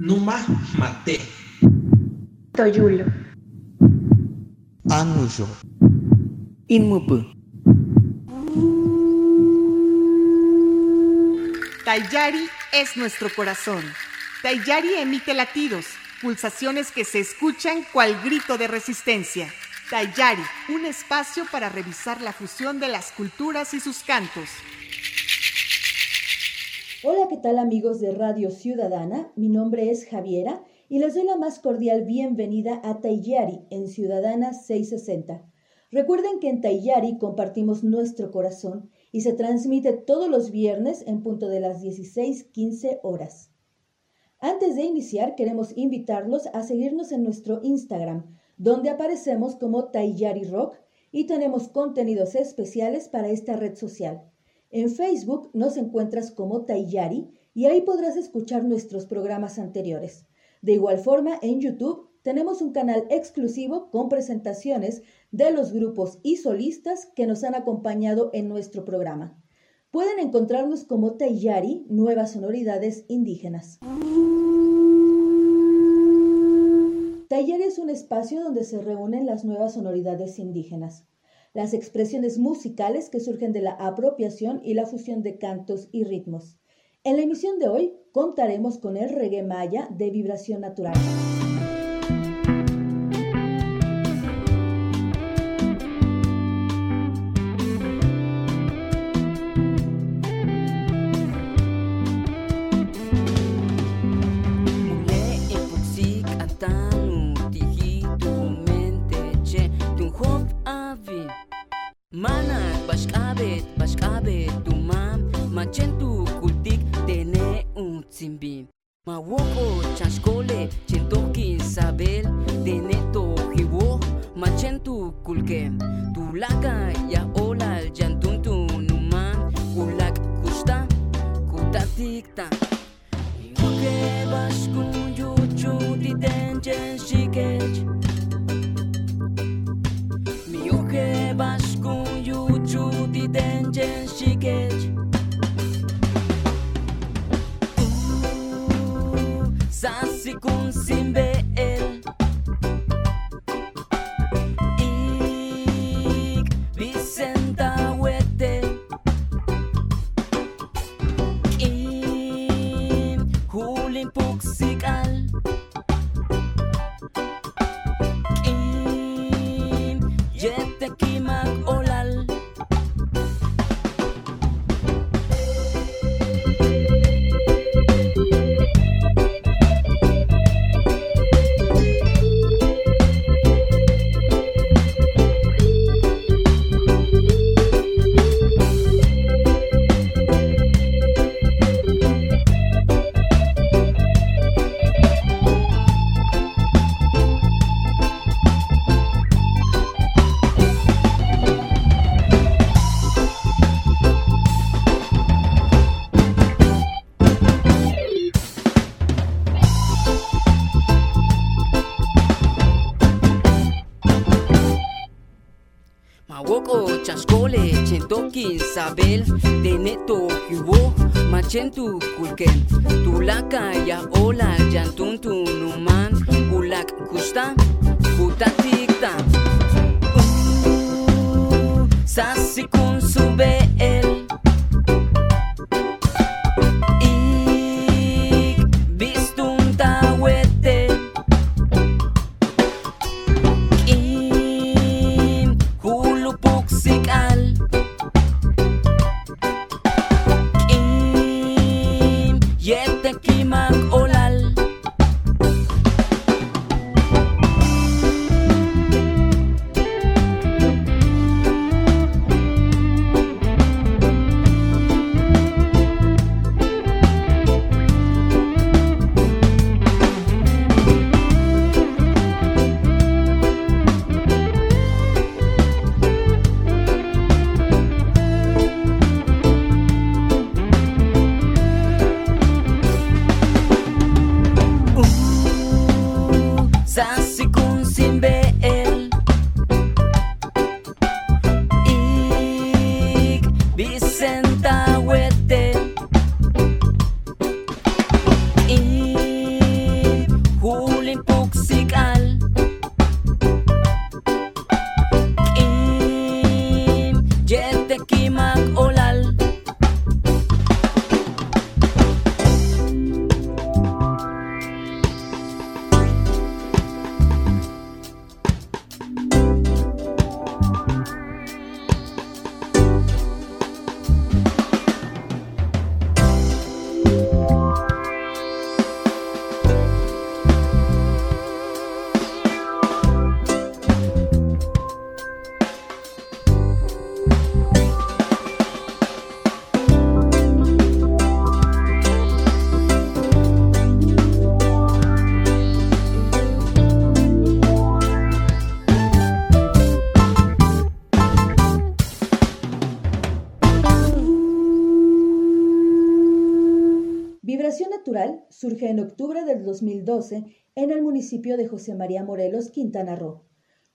Numa Mate. Toyulo. Anuyo. Inmupu. Tayari es nuestro corazón. Tayari emite latidos, pulsaciones que se escuchan cual grito de resistencia. Tayari, un espacio para revisar la fusión de las culturas y sus cantos. Hola, ¿qué tal amigos de Radio Ciudadana? Mi nombre es Javiera y les doy la más cordial bienvenida a Tayari en Ciudadana 660. Recuerden que en Tayari compartimos nuestro corazón y se transmite todos los viernes en punto de las 16:15 horas. Antes de iniciar, queremos invitarlos a seguirnos en nuestro Instagram, donde aparecemos como Tayari Rock y tenemos contenidos especiales para esta red social. En Facebook nos encuentras como Tayari y ahí podrás escuchar nuestros programas anteriores. De igual forma, en YouTube tenemos un canal exclusivo con presentaciones de los grupos y solistas que nos han acompañado en nuestro programa. Pueden encontrarnos como Tayari, Nuevas Sonoridades Indígenas. Taller es un espacio donde se reúnen las nuevas sonoridades indígenas, las expresiones musicales que surgen de la apropiación y la fusión de cantos y ritmos. En la emisión de hoy contaremos con el reggae maya de vibración natural. Machentu Jet tekimak oh, sabel teneto hiwo machentu kulken tulaka ya ola jantuntu numan kulak kusta kutatikta Uh, sasikun sube surge en octubre del 2012 en el municipio de José María Morelos, Quintana Roo.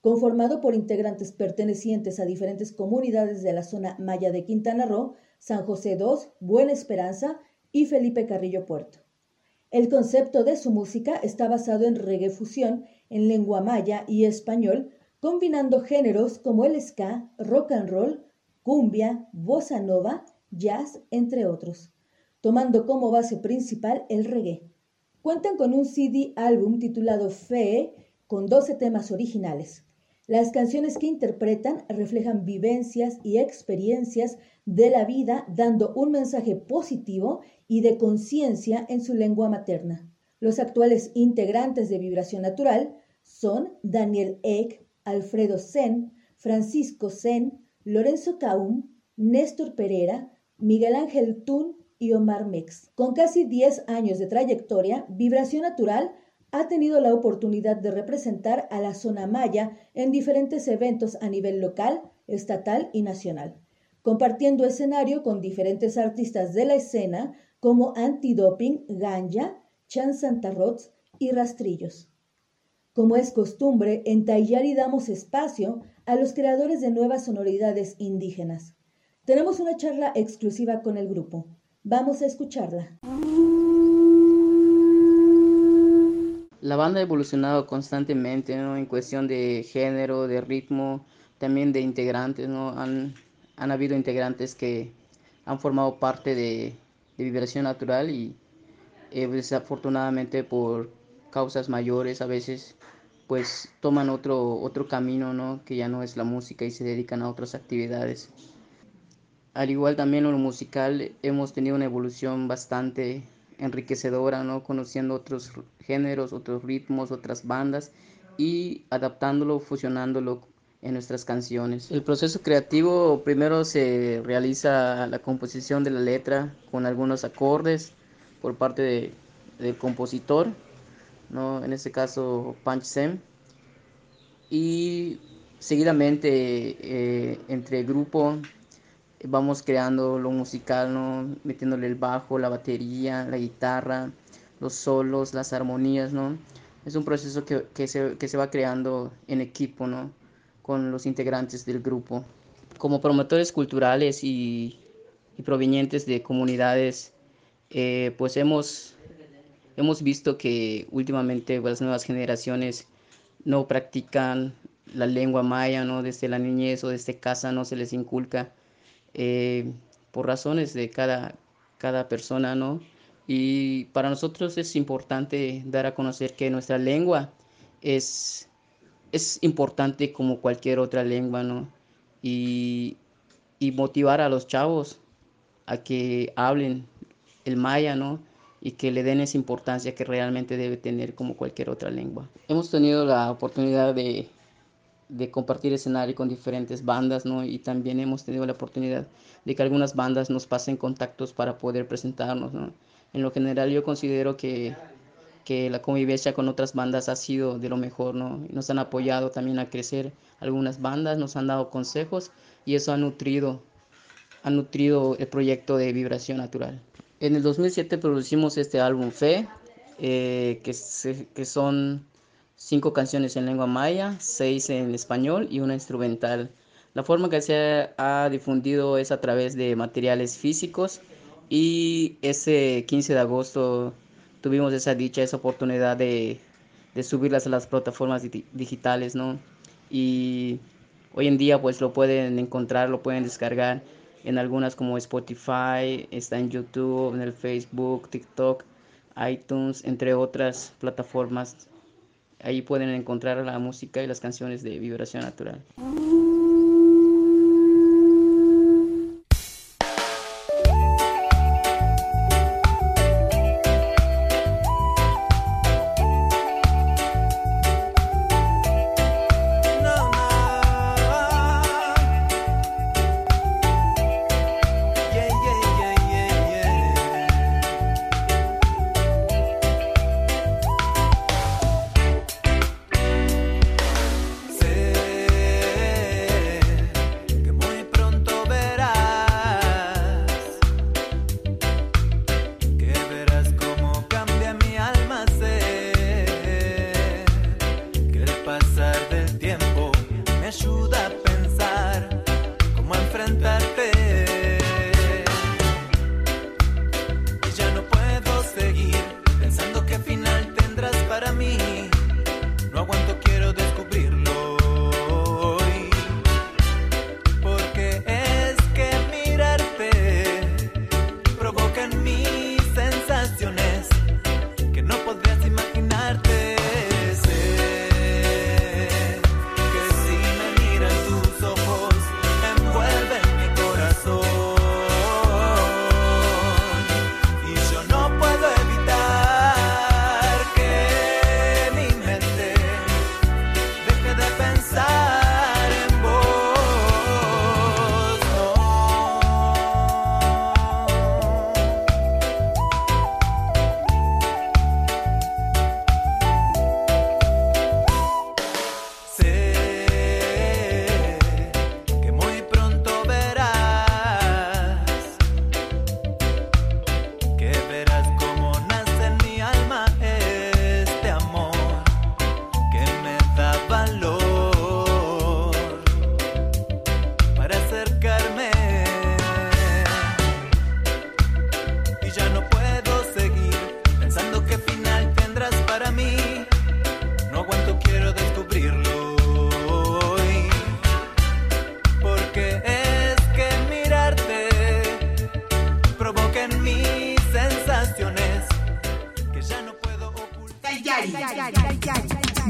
Conformado por integrantes pertenecientes a diferentes comunidades de la zona maya de Quintana Roo, San José II, Buena Esperanza y Felipe Carrillo Puerto. El concepto de su música está basado en reggae fusión en lengua maya y español, combinando géneros como el ska, rock and roll, cumbia, bossa nova, jazz, entre otros, tomando como base principal el reggae. Cuentan con un CD álbum titulado Fe, con 12 temas originales. Las canciones que interpretan reflejan vivencias y experiencias de la vida, dando un mensaje positivo y de conciencia en su lengua materna. Los actuales integrantes de Vibración Natural son Daniel Eck, Alfredo Sen, Francisco Sen, Lorenzo Caum, Néstor Pereira, Miguel Ángel Tun y Omar Mex. Con casi 10 años de trayectoria, Vibración Natural ha tenido la oportunidad de representar a la zona maya en diferentes eventos a nivel local, estatal y nacional, compartiendo escenario con diferentes artistas de la escena como Antidoping, Ganja, Chan Santarrots y Rastrillos. Como es costumbre, en Tayari damos espacio a los creadores de nuevas sonoridades indígenas. Tenemos una charla exclusiva con el grupo. Vamos a escucharla. La banda ha evolucionado constantemente en cuestión de género, de ritmo, también de integrantes. ¿no? Han, han habido integrantes que han formado parte de, de vibración natural y eh, desafortunadamente por causas mayores a veces pues toman otro, otro camino, ¿no? Que ya no es la música y se dedican a otras actividades. Al igual también en lo musical hemos tenido una evolución bastante enriquecedora, ¿no? Conociendo otros géneros, otros ritmos, otras bandas y adaptándolo, fusionándolo en nuestras canciones. El proceso creativo primero se realiza la composición de la letra con algunos acordes por parte del compositor, ¿no? en este caso Punch Sem, y seguidamente eh, entre grupo vamos creando lo musical, ¿no? Metiéndole el bajo, la batería, la guitarra, los solos, las armonías, ¿no? Es un proceso que, se, va creando en equipo, ¿no? Con los integrantes del grupo. Como promotores culturales y, provenientes de comunidades, eh, pues hemos, hemos visto que últimamente las nuevas generaciones no practican la lengua maya, ¿no? Desde la niñez o desde casa no se les inculca eh, por razones de cada, cada persona, ¿no? Y para nosotros es importante dar a conocer que nuestra lengua es, es importante como cualquier otra lengua, ¿no? Y, y motivar a los chavos a que hablen el maya, ¿no? Y que le den esa importancia que realmente debe tener como cualquier otra lengua. Hemos tenido la oportunidad de de compartir escenario con diferentes bandas, ¿no? Y también hemos tenido la oportunidad de que algunas bandas nos pasen contactos para poder presentarnos, ¿no? En lo general yo considero que, que la convivencia con otras bandas ha sido de lo mejor, ¿no? Nos han apoyado también a crecer algunas bandas, nos han dado consejos y eso ha nutrido, ha nutrido el proyecto de Vibración Natural. En el 2007 producimos este álbum Fe, eh, que, que son cinco canciones en lengua maya, seis en español y una instrumental. La forma que se ha difundido es a través de materiales físicos y ese 15 de agosto tuvimos esa dicha, esa oportunidad de, subirlas a las plataformas digitales, ¿no? Y hoy en día pues lo pueden encontrar, lo pueden descargar en algunas como Spotify, está en YouTube, en el Facebook, TikTok, iTunes, entre otras plataformas Ahí pueden encontrar la música y las canciones de Vibración Natural.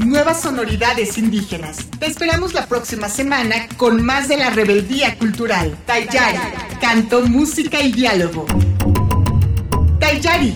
Nuevas sonoridades indígenas. Te esperamos la próxima semana con más de la rebeldía cultural. Tayari, canto, música y diálogo. Tayari,